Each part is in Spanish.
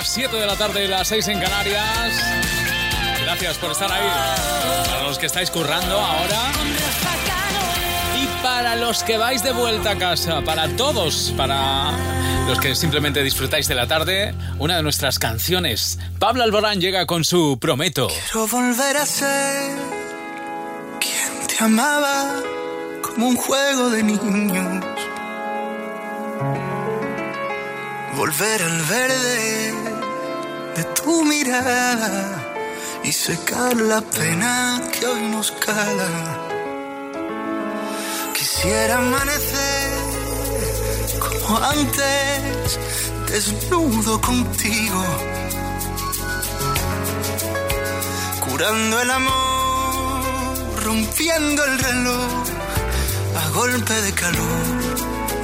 las 7 de la tarde y las 6 en Canarias. Gracias por estar ahí. Para los que estáis currando ahora. Y para los que vais de vuelta a casa, para todos, para los que simplemente disfrutáis de la tarde, una de nuestras canciones. Pablo Alborán llega con su Prometo. Quiero volver a ser quien te amaba como un juego de niños volver al verde de tu mirada y secar la pena que hoy nos cala. Quisiera amanecer como antes, desnudo contigo, curando el amor, rompiendo el reloj a golpe de calor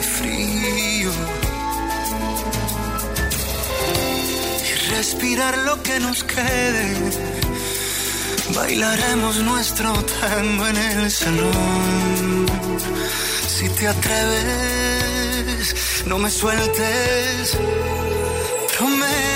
y frío respirar lo que nos quede. Bailaremos nuestro tango en el salón. Si te atreves, no me sueltes. Prometo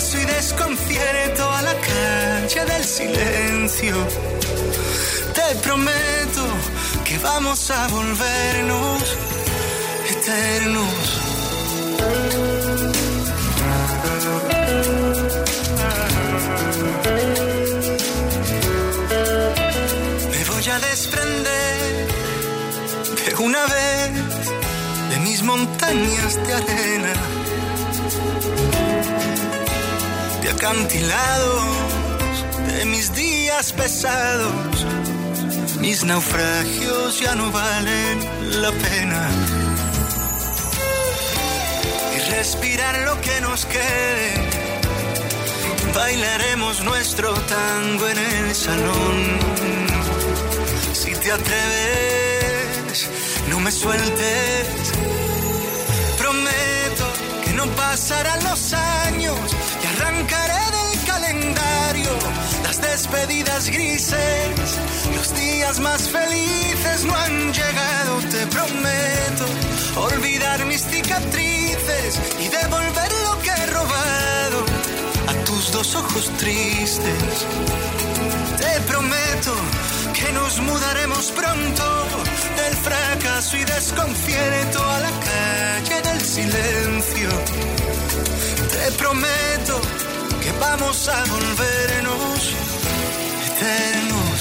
Fracaso y a la calle del silencio. Te prometo que vamos a volvernos eternos. Me voy a desprender de una vez de mis montañas de arena, acantilados, de mis días pesados. Mis naufragios ya no valen la pena. Y respirar lo que nos quede. Bailaremos nuestro tango en el salón. Si te atreves, no me sueltes. Prometo que no pasarán los años arrancaré del calendario las despedidas grises. Los días más felices no han llegado, te prometo. Olvidar mis cicatrices y devolver lo que he robado a tus dos ojos tristes. Te prometo que nos mudaremos pronto del fracaso y desconcierto a la calle del silencio. Prometo que vamos a volvernos eternos.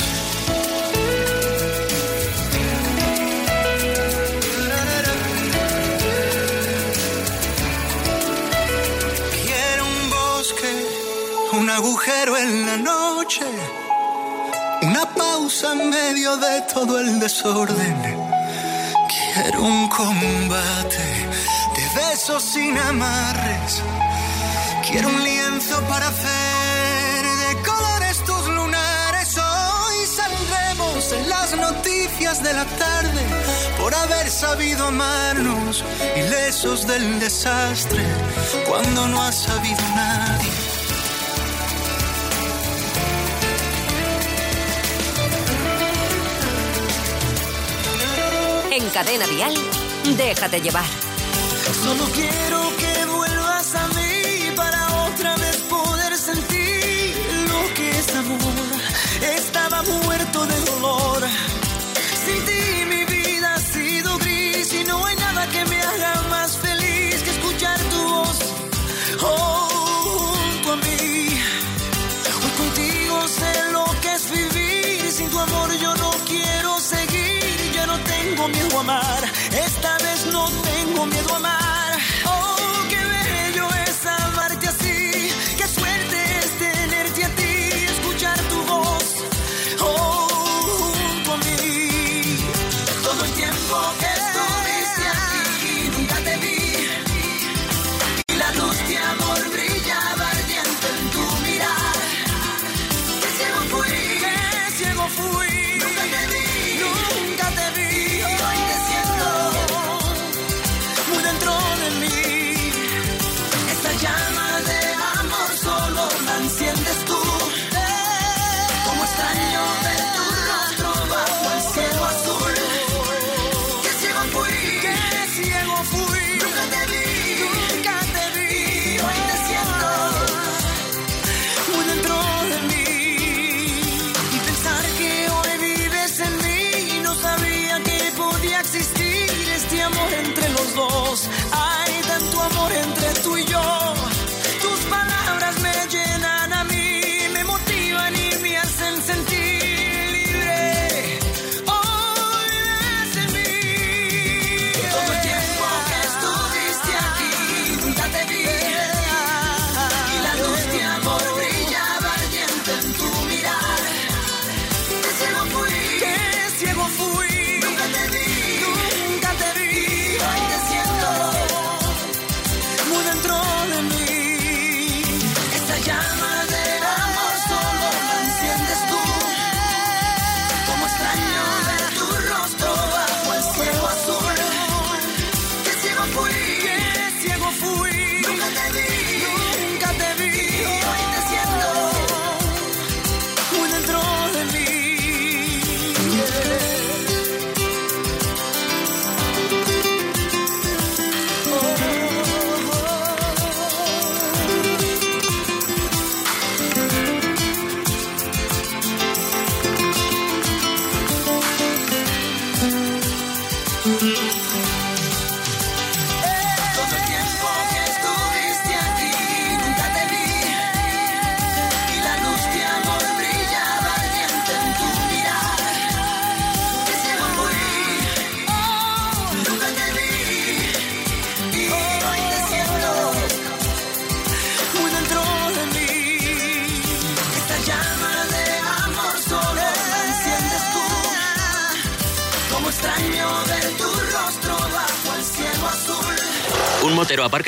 Quiero un bosque, un agujero en la noche, una pausa en medio de todo el desorden. Quiero un combate de besos sin amarres. Quiero un lienzo para hacer de colores tus lunares. Hoy saldremos en las noticias de la tarde por haber sabido amarnos, ilesos del desastre, cuando no ha sabido nadie. En Cadena Vial, déjate llevar. Solo quiero que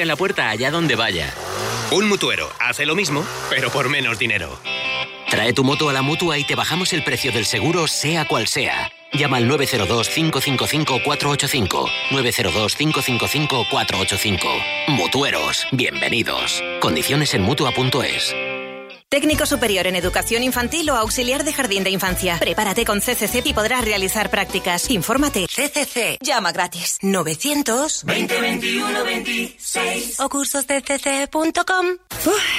en la puerta allá donde vaya. Un mutuero hace lo mismo, pero por menos dinero. Trae tu moto a la mutua y te bajamos el precio del seguro, sea cual sea. Llama al 902-555-485. 902-555-485. Mutueros, bienvenidos. Condiciones en mutua.es. Técnico superior en educación infantil o auxiliar de jardín de infancia. Prepárate con CCC y podrás realizar prácticas. Infórmate. CCC. Llama gratis. 900 2021 26 o cursosdcc.com.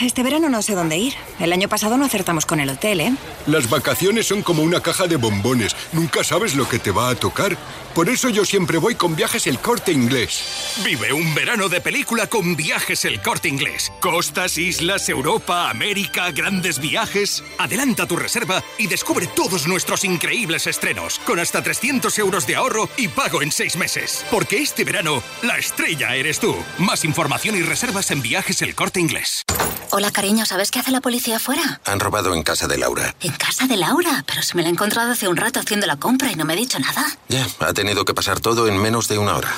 Este verano no sé dónde ir. El año pasado no acertamos con el hotel, ¿eh? Las vacaciones son como una caja de bombones. Nunca sabes lo que te va a tocar. Por eso yo siempre voy con viajes el corte inglés. Vive un verano de película con viajes el corte inglés. Costas, islas, Europa, América, grandes viajes. Adelanta tu reserva y descubre todos nuestros increíbles estrenos. Con hasta 300 euros de ahorro y pago en seis meses. Porque este verano, la estrella eres tú. Más información y reservas en viajes el corte inglés. Hola, cariño, ¿sabes qué hace la policía afuera? Han robado en casa de Laura. ¿En casa de Laura? Pero se me la he encontrado hace un rato haciendo la compra y no me ha dicho nada. Ya, ha tenido que pasar todo en menos de una hora.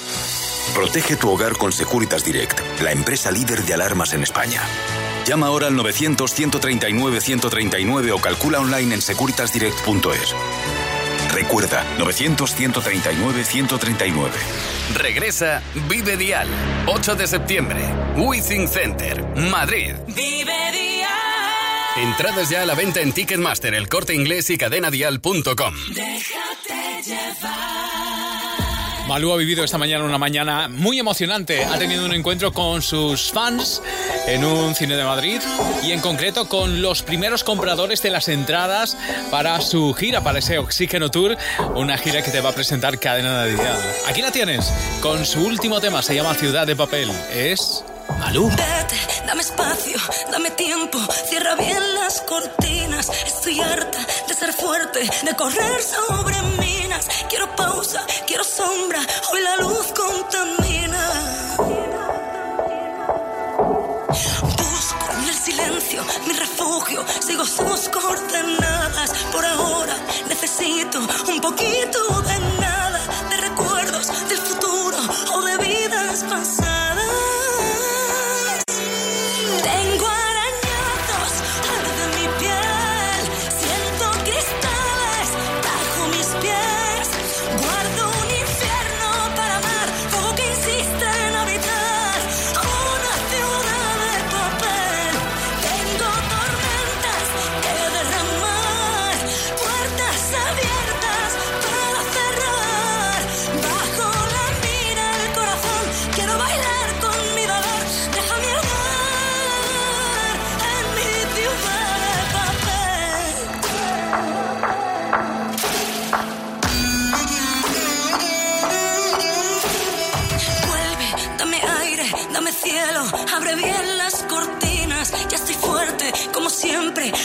Protege tu hogar con Securitas Direct, la empresa líder de alarmas en España. Llama ahora al 900-139-139 o calcula online en securitasdirect.es. Recuerda, 900-139-139. Regresa Vive Dial, 8 de septiembre, Withing Center, Madrid. Vive Dial. Entradas ya a la venta en Ticketmaster, el corte inglés y cadenadial.com. Déjate llevar. Malú ha vivido esta mañana una mañana muy emocionante. Ha tenido un encuentro con sus fans en un cine de Madrid y en concreto con los primeros compradores de las entradas para su gira, para ese Oxígeno Tour, una gira que te va a presentar Cadena de Dial. Aquí la tienes, con su último tema, se llama Ciudad de Papel. Es Malú. Vete, dame espacio, dame tiempo, cierra bien las cortinas. Estoy harta de ser fuerte, de correr sobre Quiero pausa, quiero sombra, hoy la luz contamina. Busco en el silencio mi refugio, sigo sus coordenadas. Por ahora necesito un poquito de nada, de recuerdos del futuro o de vidas pasadas.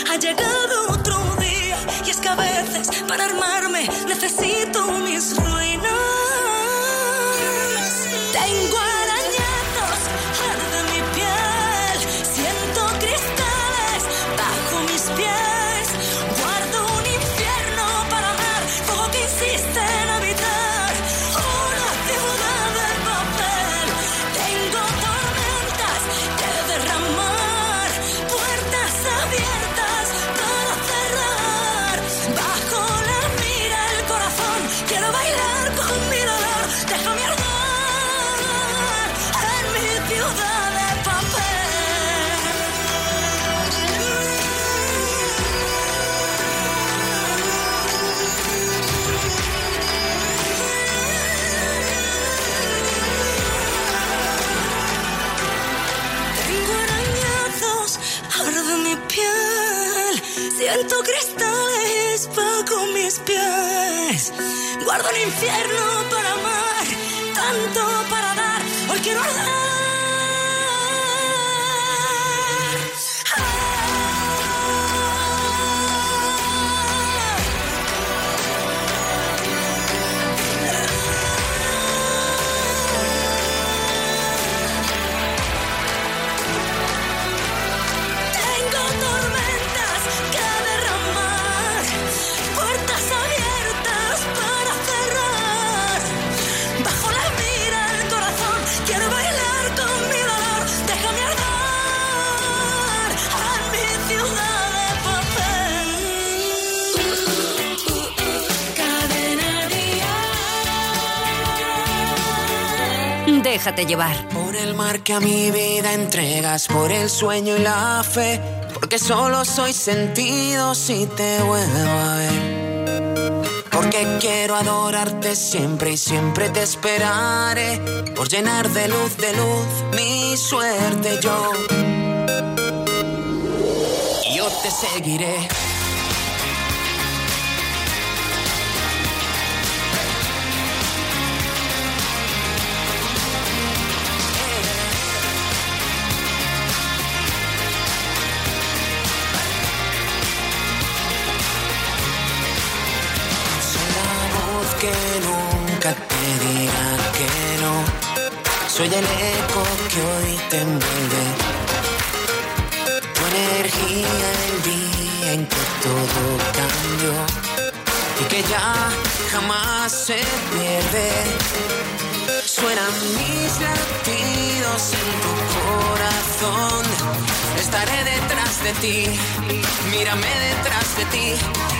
Ha llegado otro día. Y es que a veces, para armarme, necesito Guardo un infierno para amar, tanto para dar. Hoy quiero arder. Déjate llevar. Por el mar que a mi vida entregas, por el sueño y la fe, porque solo soy sentido si te vuelvo a ver. Porque quiero adorarte siempre y siempre te esperaré, por llenar de luz, de luz mi suerte yo. Yo te seguiré. Soy el eco que hoy te envuelve. Tu energía el día en que todo cambió y que ya jamás se pierde. Suenan mis latidos en tu corazón. Estaré detrás de ti, mírame detrás de ti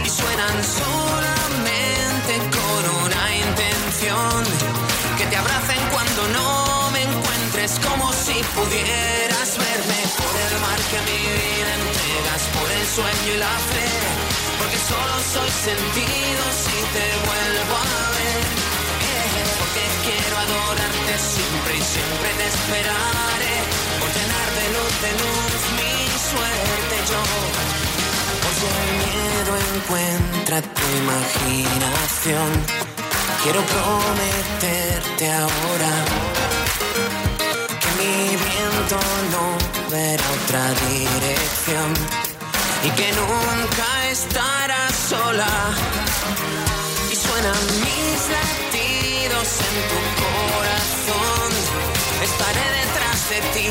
y suenan solamente con una intención. Que te abracen cuando no me encuentres como si pudieras verme por el mar que a mi vida entregas, por el sueño y la fe. Porque solo soy sentido si te vuelvo a ver. Porque quiero adorarte siempre y siempre te esperaré. Por llenar de luz, de luz mi suerte yo. Porque el miedo encuentra tu imaginación. Quiero prometerte ahora que mi viento no verá otra dirección y que nunca estarás sola. Y suenan mis latidos en tu corazón. Estaré detrás de ti,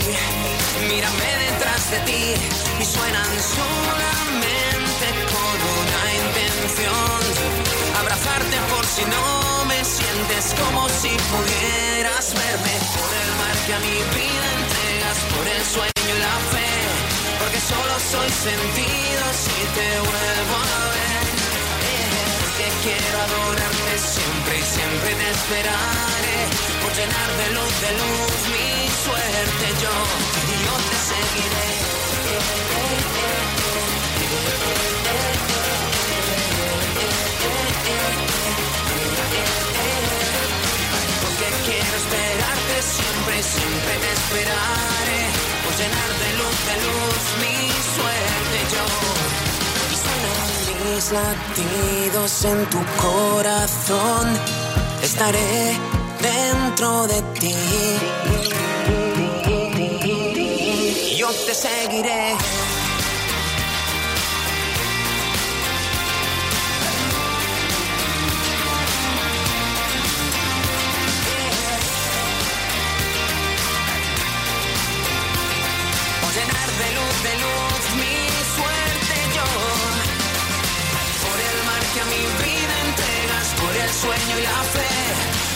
mírame detrás de ti y suenan solamente con una intención. Abrazarte por si no sientes como si pudieras verme por el mar que a mi vida entregas, por el sueño y la fe. Porque solo soy sentido si te vuelvo a ver. Porque quiero adorarte siempre y siempre te esperaré. Por llenar de luz, de luz mi suerte yo. Y yo te seguiré. Porque esperarte siempre siempre te esperaré. Por llenar de luz, de luz mi suerte yo. Y suenan mis latidos en tu corazón. Estaré dentro de ti. Yo te seguiré. Y la fe.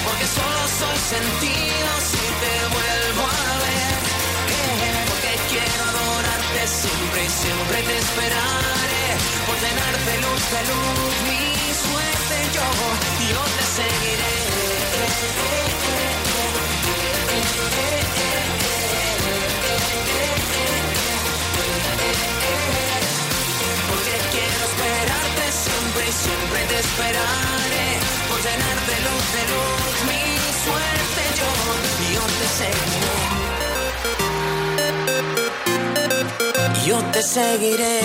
Porque solo soy sentido si te vuelvo a ver. Eh, Porque quiero adorarte siempre y siempre te esperaré. Por llenar de luz, de luz mi suerte yo. Yo te seguiré. Porque quiero esperarte siempre y siempre te esperaré. Seguiré. Yo te seguiré.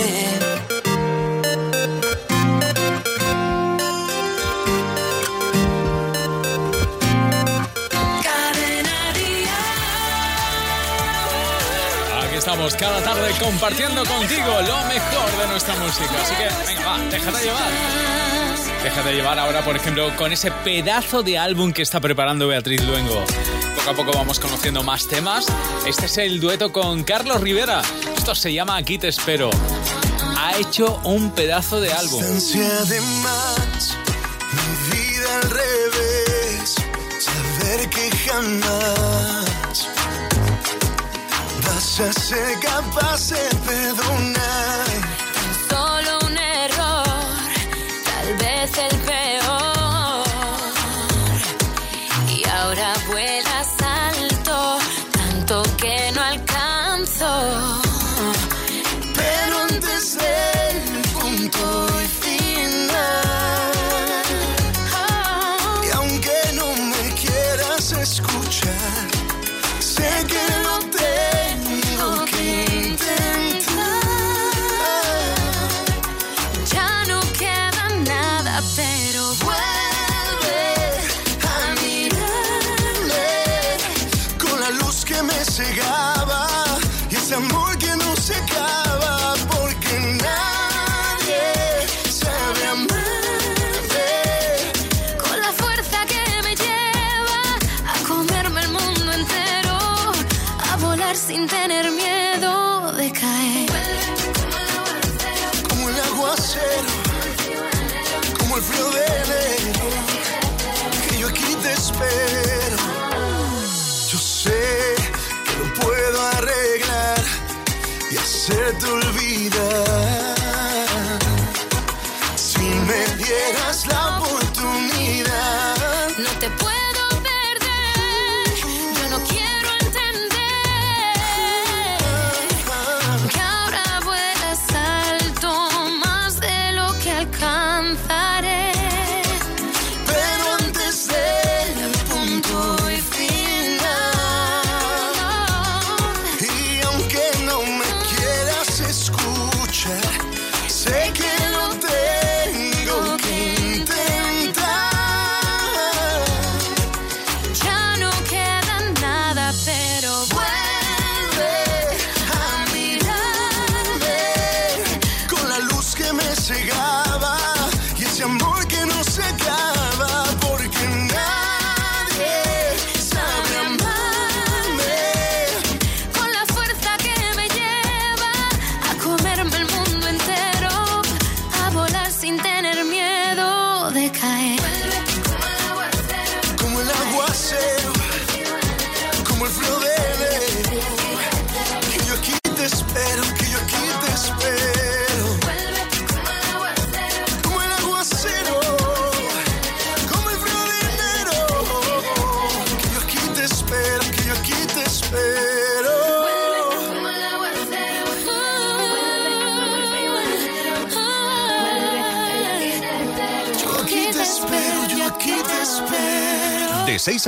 Estamos cada tarde compartiendo contigo lo mejor de nuestra música. Así que, venga, va, déjate llevar. Déjate llevar ahora, por ejemplo, con ese pedazo de álbum que está preparando Beatriz Luengo. A poco vamos conociendo más temas. Este es el dueto con Carlos Rivera. Esto se llama Aquí te espero. Ha hecho un pedazo de álbum. Al revés, saber que jamás vas a ser capaz de perdonar. se te olvida.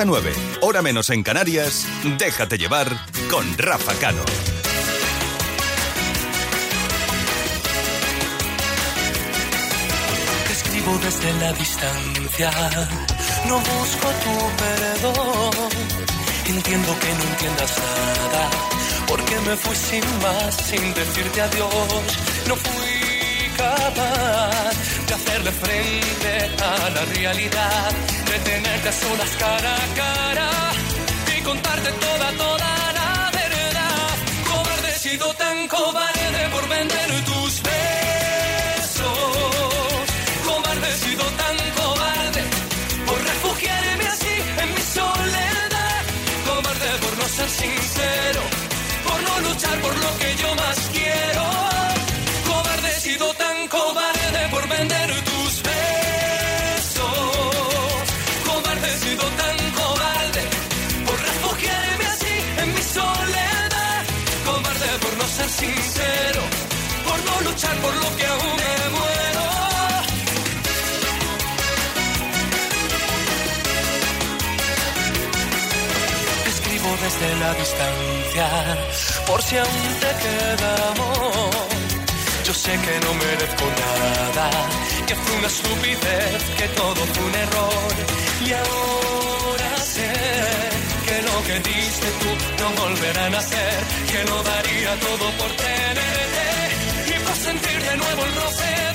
9, hora menos en Canarias, déjate llevar con Rafa Cano. Te escribo desde la distancia, no busco tu perdón. Entiendo que no entiendas nada, porque me fui sin más, sin decirte adiós. No fui capaz de hacerle frente a la realidad entretenerte a solas cara a cara y contarte toda, toda la verdad. Cobarde sido tan cobarde por vender tus besos. Cobarde sido tan cobarde por refugiarme así en mi soledad. Cobarde por no ser sincero, por no luchar por lo que yo más quiero. distancia, por si aún te queda amor. Yo sé que no merezco nada, que fue una estupidez, que todo fue un error. Y ahora sé que lo que diste tú no volverá a nacer, que no daría todo por tenerte y por sentir de nuevo el roce.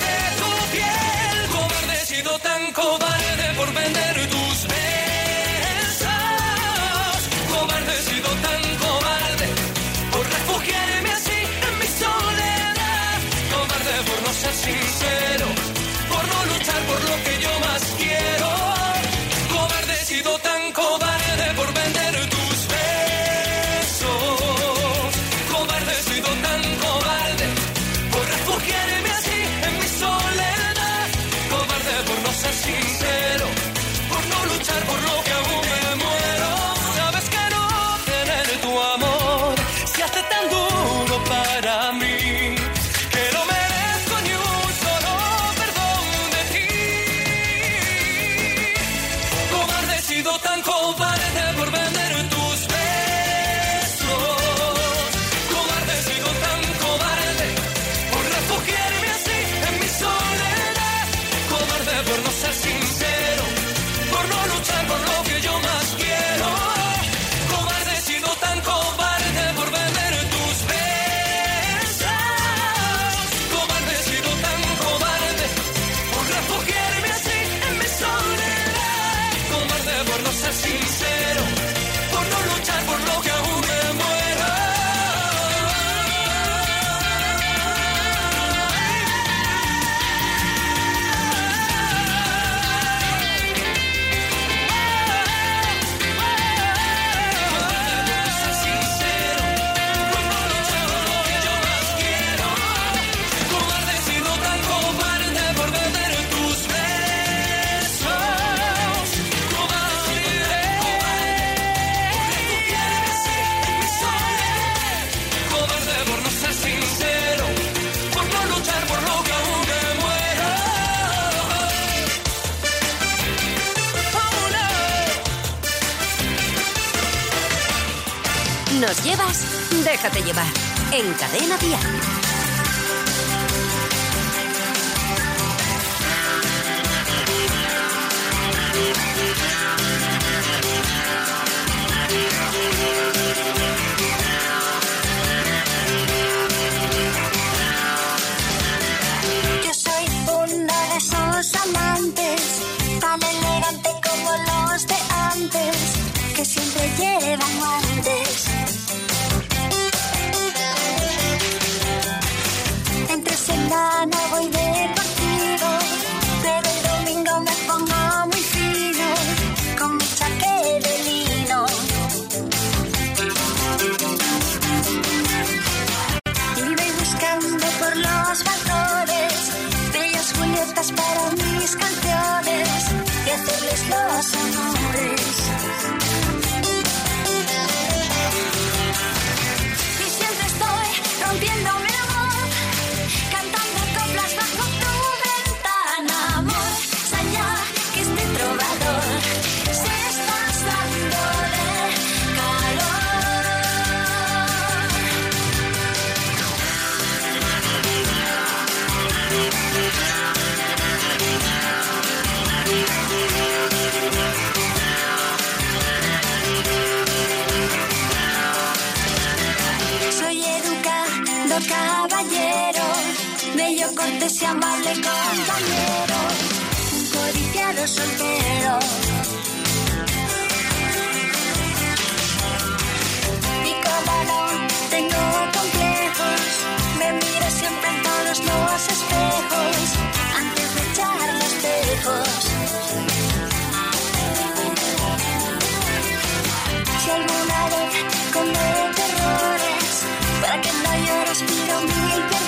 respiro mi interior.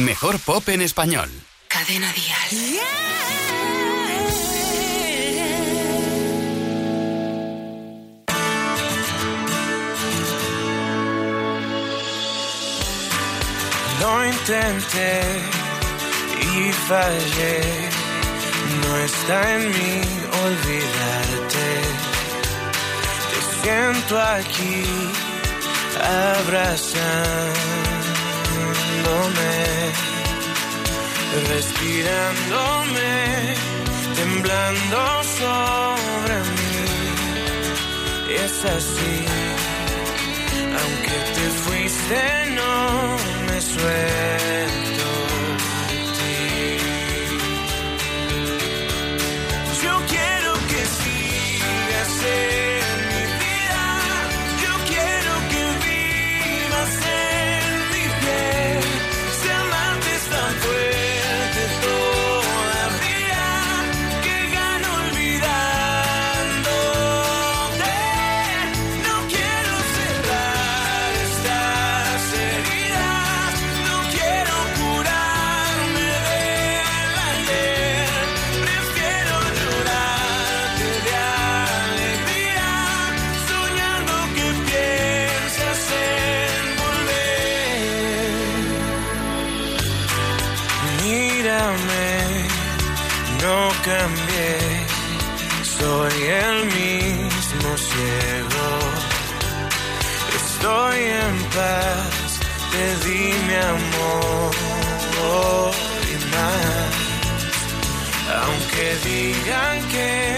Mejor pop en español. Cadena Dial. Lo intenté y fallé. No está en mí olvidarte. Te siento aquí abrazándome respirándome, temblando sobre mí. Es así, aunque te fuiste, no me suelto digan que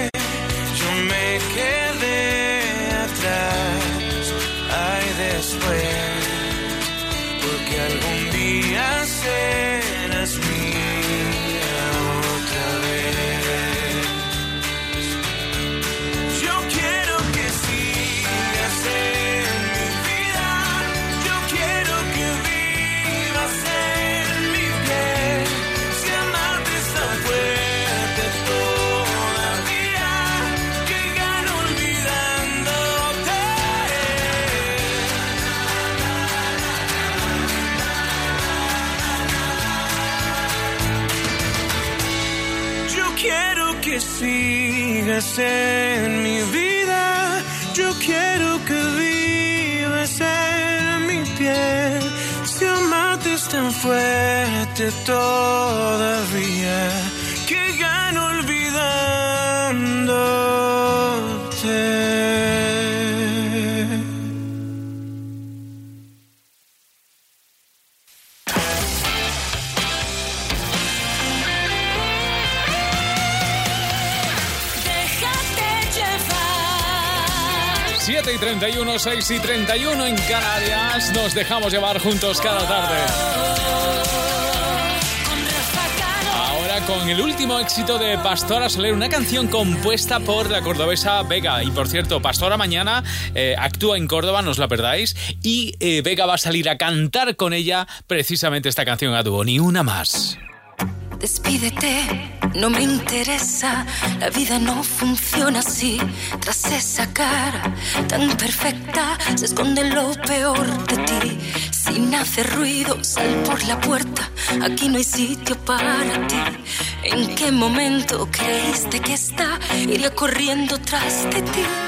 en mi vida. Yo quiero que vivas en mi piel. Si amarte es tan fuerte todavía 31, 6 y 31 en Canarias. Nos dejamos llevar juntos cada tarde. Ahora con el último éxito de Pastora Soler, una canción compuesta por la cordobesa Vega. Y por cierto, Pastora mañana eh, actúa en Córdoba, no os la perdáis. Y eh, Vega va a salir a cantar con ella precisamente esta canción a dúo, ni una más. Despídete, no me interesa, la vida no funciona así. Tras esa cara tan perfecta se esconde lo peor de ti. Sin hacer ruido, sal por la puerta, aquí no hay sitio para ti. ¿En qué momento creíste que esta iría corriendo tras de ti?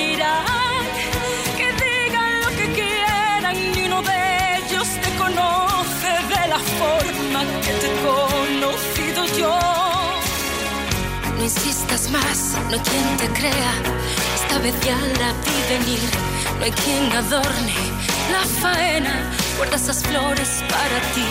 forma que te he conocido yo. No insistas más, no hay quien te crea. Esta vez ya la vi venir. No hay quien adorne la faena. Guarda esas flores para ti.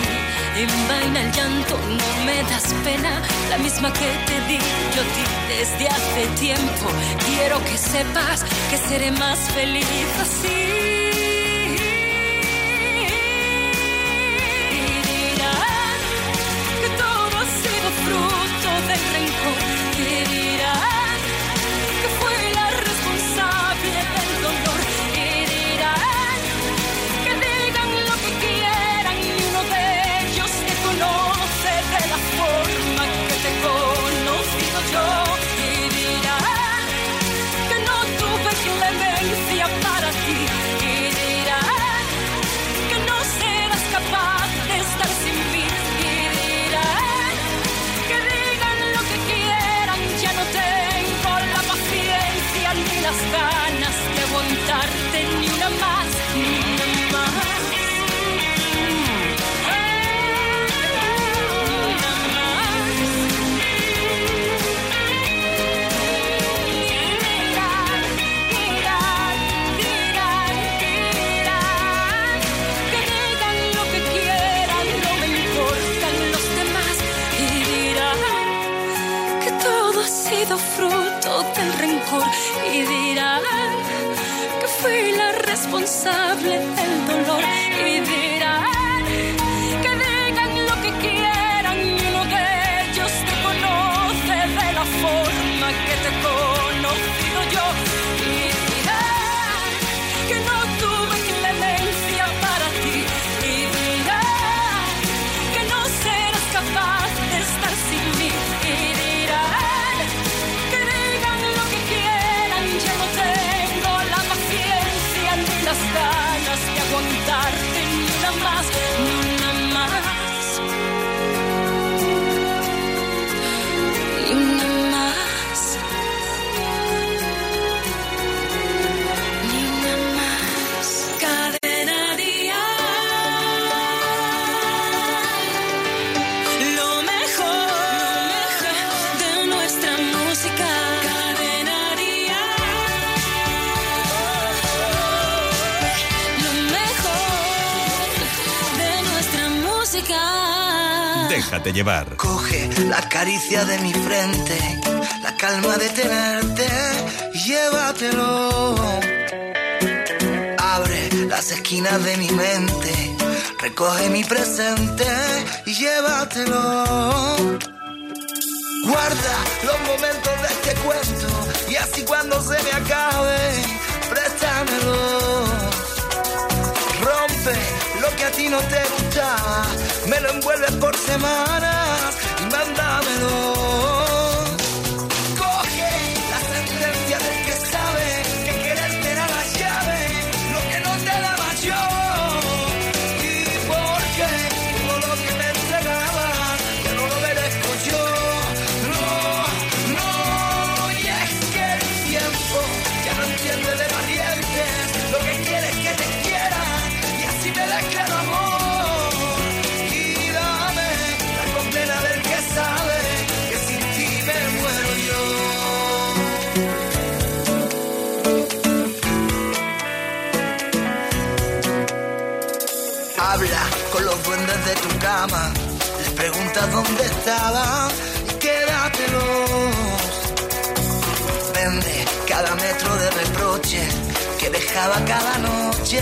Envaina el llanto, no me das pena. La misma que te di yo ti desde hace tiempo. Quiero que sepas que seré más feliz así. Responsable Déjate llevar. Coge la caricia de mi frente, la calma de tenerte, llévatelo. Abre las esquinas de mi mente, recoge mi presente y llévatelo. Guarda los momentos de este cuento y así cuando se me acabe, préstamelo. Rompe lo que a ti no te gustaba, me lo envuelves por semanas y mándamelo. Duendes de tu cama, les preguntas dónde estaban y quédatelos. Vende cada metro de reproche que dejaba cada noche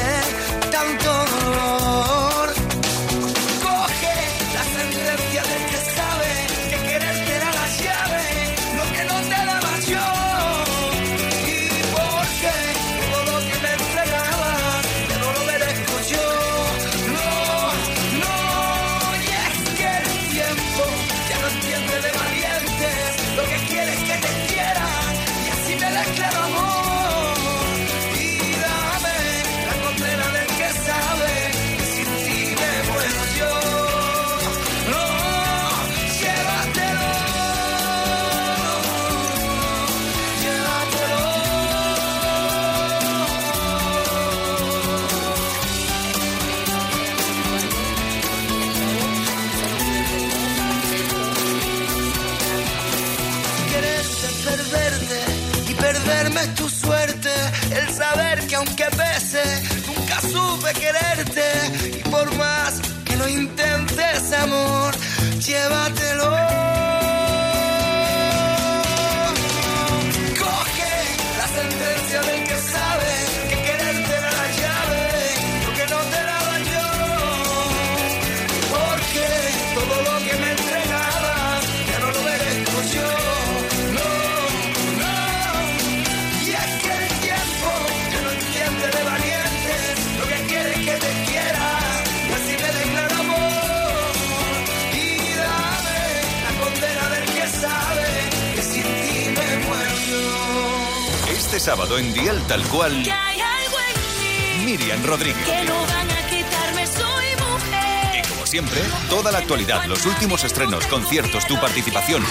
aunque pese, nunca supe quererte. Y por más que lo intentes, amor, llévatelo. Sábado en Dial Tal Cual, Que hay algo en mí Miriam Rodríguez. que no van a quitarme, soy mujer. Como siempre, toda la actualidad, los últimos estrenos, conciertos, tu participación.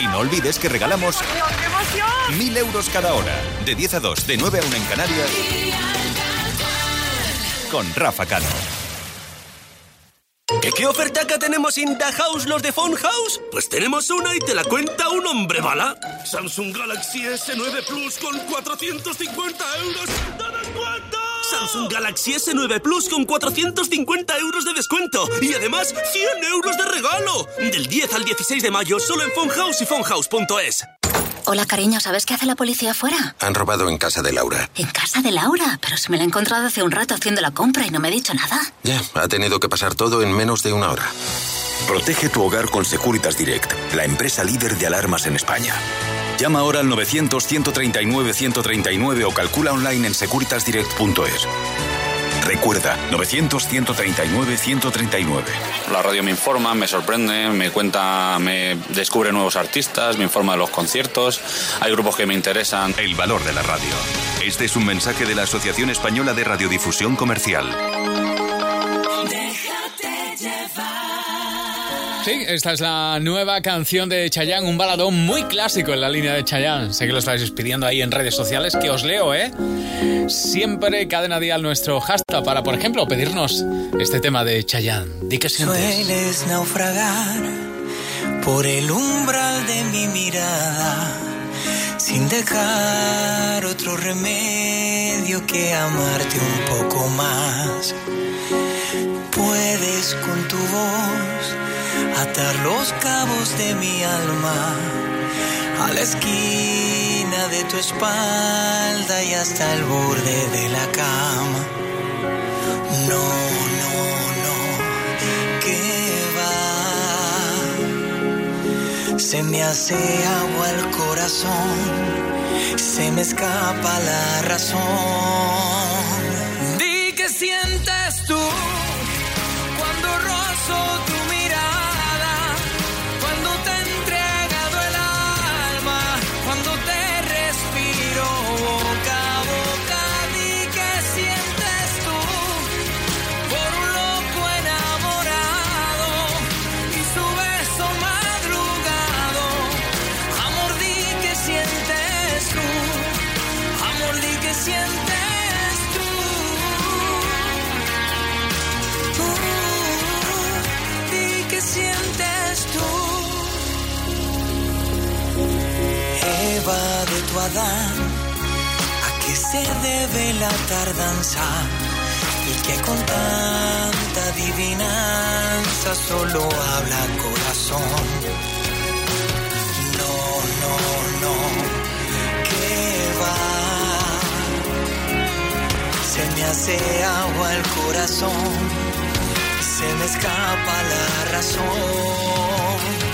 Y no olvides que regalamos mil euros cada hora. De 10 a 2, de 9 a 1 en Canarias. Con Rafa Cano. ¿Qué, qué ofertaca tenemos en The House los de Phone House? Pues tenemos una y te la cuenta un hombre bala. Samsung Galaxy S9 Plus con 450 euros de descuento. Samsung Galaxy S9 Plus con 450 euros de descuento y además 100 euros de regalo. Del 10 al 16 de mayo solo en Phone House y phonehouse.es. Hola, cariño, ¿sabes qué hace la policía afuera? Han robado en casa de Laura. En casa de Laura, pero si me la he encontrado hace un rato haciendo la compra y no me ha dicho nada. Ya, ha tenido que pasar todo en menos de una hora. Protege tu hogar con Securitas Direct, la empresa líder de alarmas en España. Llama ahora al 900-139-139 o calcula online en securitasdirect.es. Recuerda, 900-139-139. La radio me informa, me sorprende, me cuenta, me descubre nuevos artistas, me informa de los conciertos. Hay grupos que me interesan. El valor de la radio. Este es un mensaje de la Asociación Española de Radiodifusión Comercial. Sí, esta es la nueva canción de Chayanne, un baladón muy clásico en la línea de Chayanne. Sé que lo estáis pidiendo ahí en redes sociales, que os leo, ¿eh? Siempre cadena día nuestro hashtag para, por ejemplo, pedirnos este tema de Chayanne. Di que sientes. Naufragar por el umbral de mi mirada, sin dejar otro remedio que amarte un poco más. Puedes con tu voz atar los cabos de mi alma a la esquina de tu espalda y hasta el borde de la cama. No, no, no, que va. Se me hace agua el corazón, se me escapa la razón. Di que sientes tú De tu Adán, ¿a qué se debe la tardanza? Y que con tanta adivinanza solo habla corazón. No, no, no, que va. Se me hace agua el corazón, se me escapa la razón.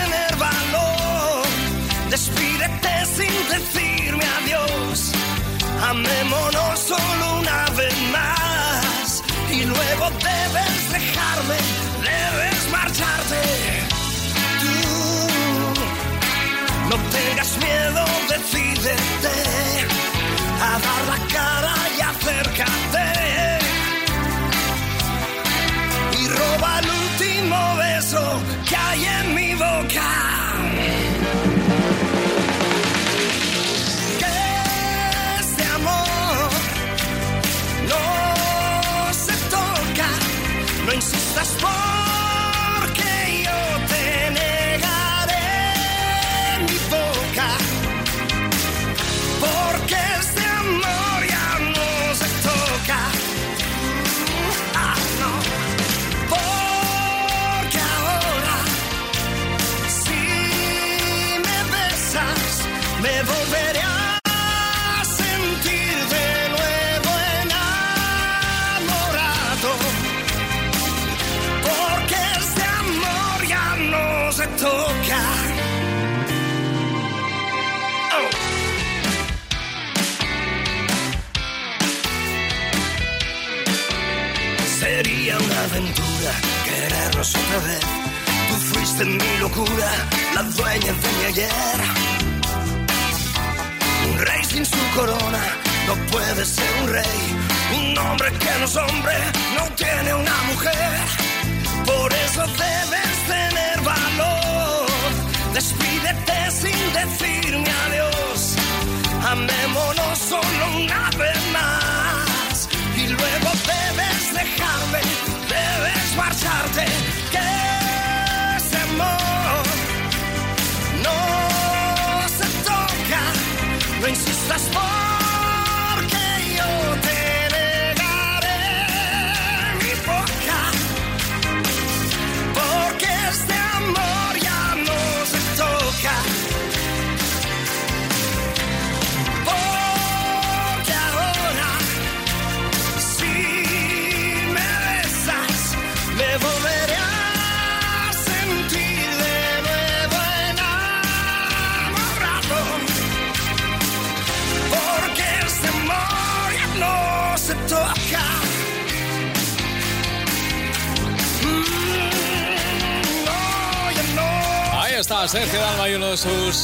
Despídete sin decirme adiós. Amémonos solo una vez más. Y luego debes dejarme, debes marcharte. Tú no tengas miedo, decídete a dar la cara y acércate. Y roba el último beso que hay en mi boca. No insistas porque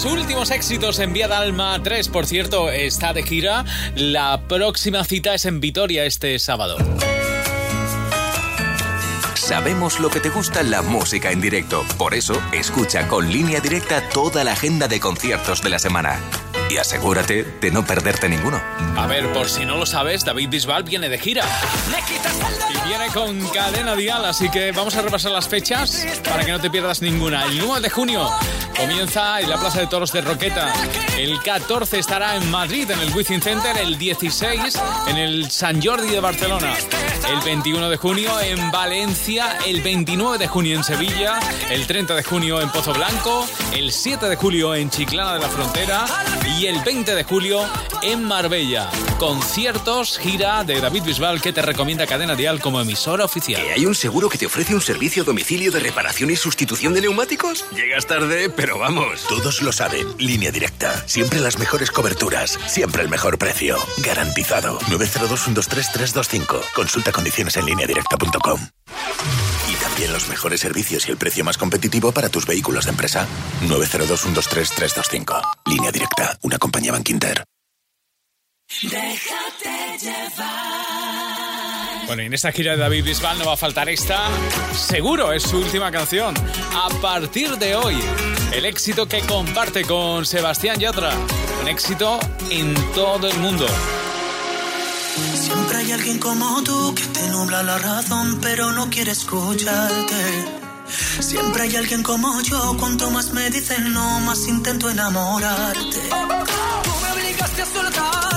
últimos éxitos en Vía Dalma 3. Por cierto, está de gira. La próxima cita es en Vitoria este sábado. Sabemos lo que te gusta la música en directo. Por eso, escucha con línea directa toda la agenda de conciertos de la semana. Y asegúrate de no perderte ninguno. A ver, por si no lo sabes, David Bisbal viene de gira. Y viene con cadena dial, así que vamos a repasar las fechas para que no te pierdas ninguna. El 9 de junio comienza en la Plaza de Toros de Roqueta. El 14 estará en Madrid, en el Wizzing Center. El 16 en el San Jordi de Barcelona. El 21 de junio en Valencia. El 29 de junio en Sevilla. El 30 de junio en Pozo Blanco. El 7 de julio en Chiclana de la Frontera. Y el 20 de julio en Marbella. Conciertos, gira de David Bisbal que te recomienda Cadena Dial como emisora oficial. ¿Hay un seguro que te ofrece un servicio a domicilio de reparación y sustitución de neumáticos? Llegas tarde, pero vamos. Todos lo saben. Línea directa. Siempre las mejores coberturas. Siempre el mejor precio. Garantizado. 902-123-325. Consulta condiciones en lineadirecta.com. Y también los mejores servicios y el precio más competitivo para tus vehículos de empresa. 902-123-325. Línea directa. Una compañía Bankinter. Déjate llevar. Bueno, y en esta gira de David Bisbal no va a faltar esta. Seguro es su última canción. A partir de hoy, el éxito que comparte con Sebastián Yatra. Un éxito en todo el mundo. Hay alguien como tú que te nubla la razón, pero no quiere escucharte. Siempre hay alguien como yo, cuanto más me dicen no, más intento enamorarte. Tú me obligaste a soltarte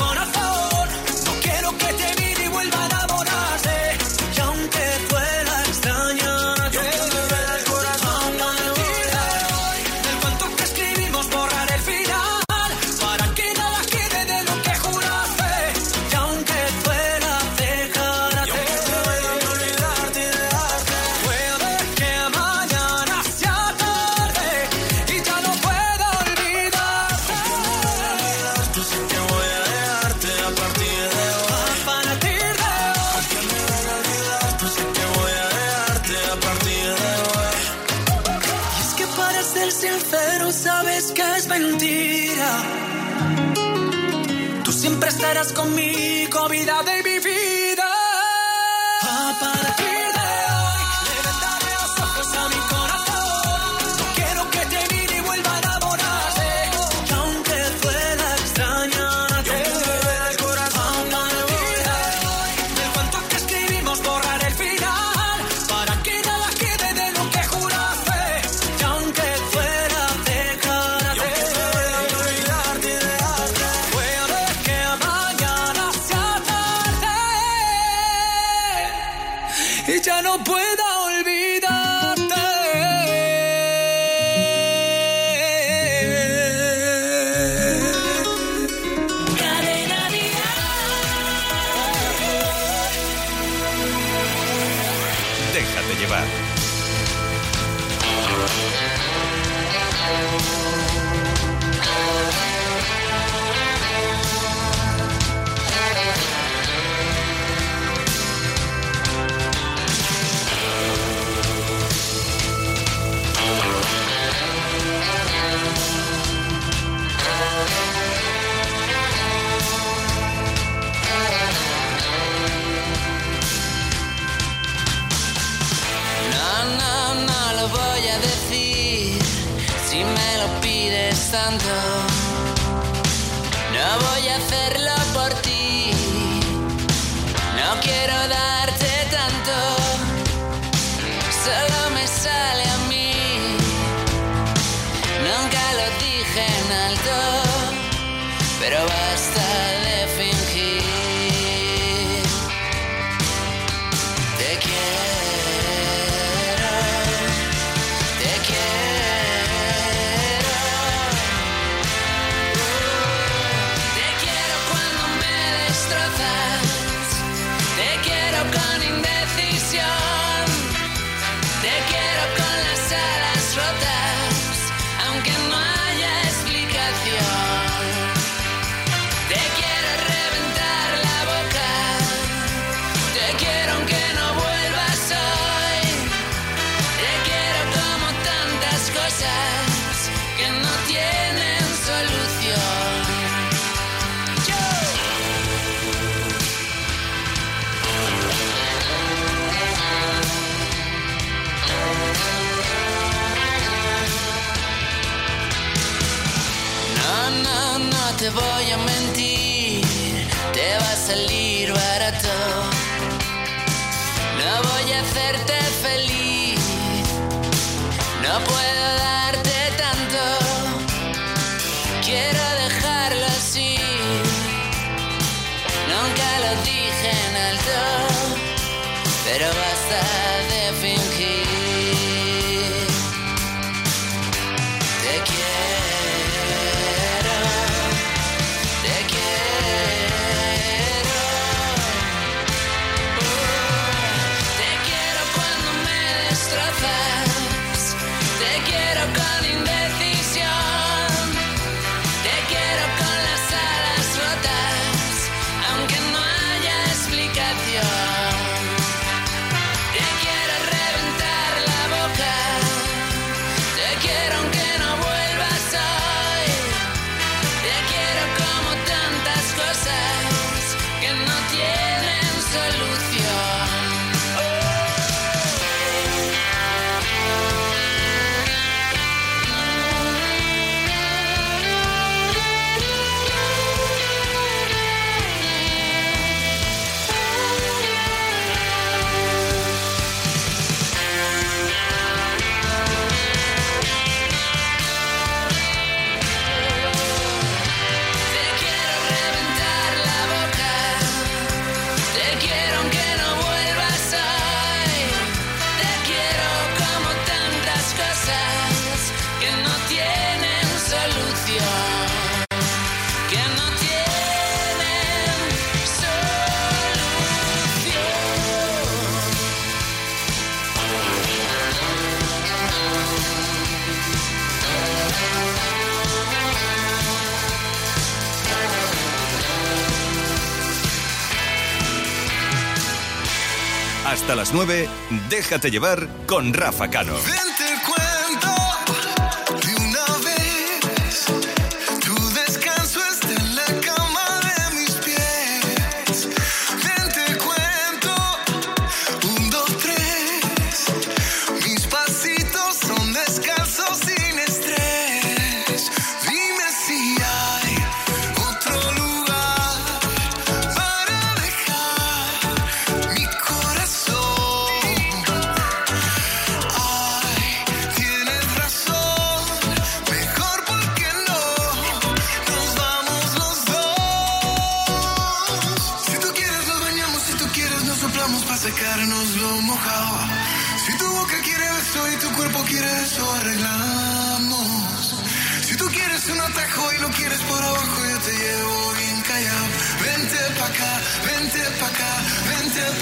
Conmigo, las 9, déjate llevar con Rafa Cano.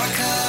America.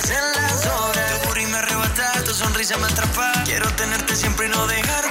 pasen las horas. Tu y me arrebata, tu sonrisa me atrapa. Quiero tenerte siempre y no dejar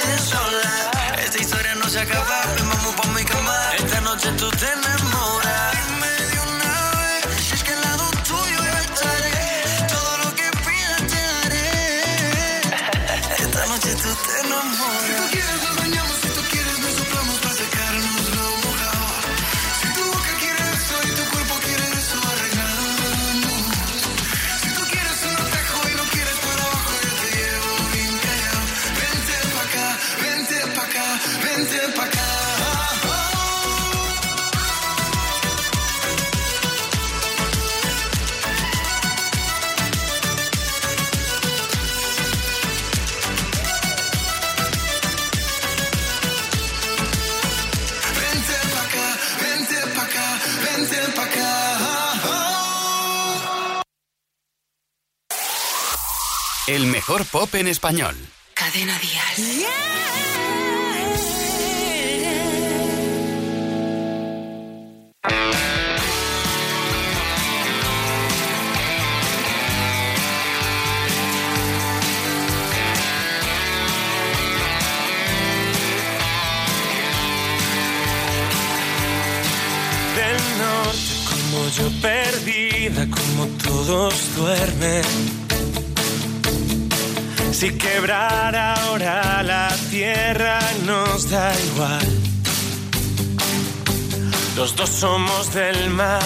pop en español. Cadena Díaz. Yeah. De noche, como yo perdida, como todos duermen si quebrar ahora la tierra nos da igual. Los dos somos del mar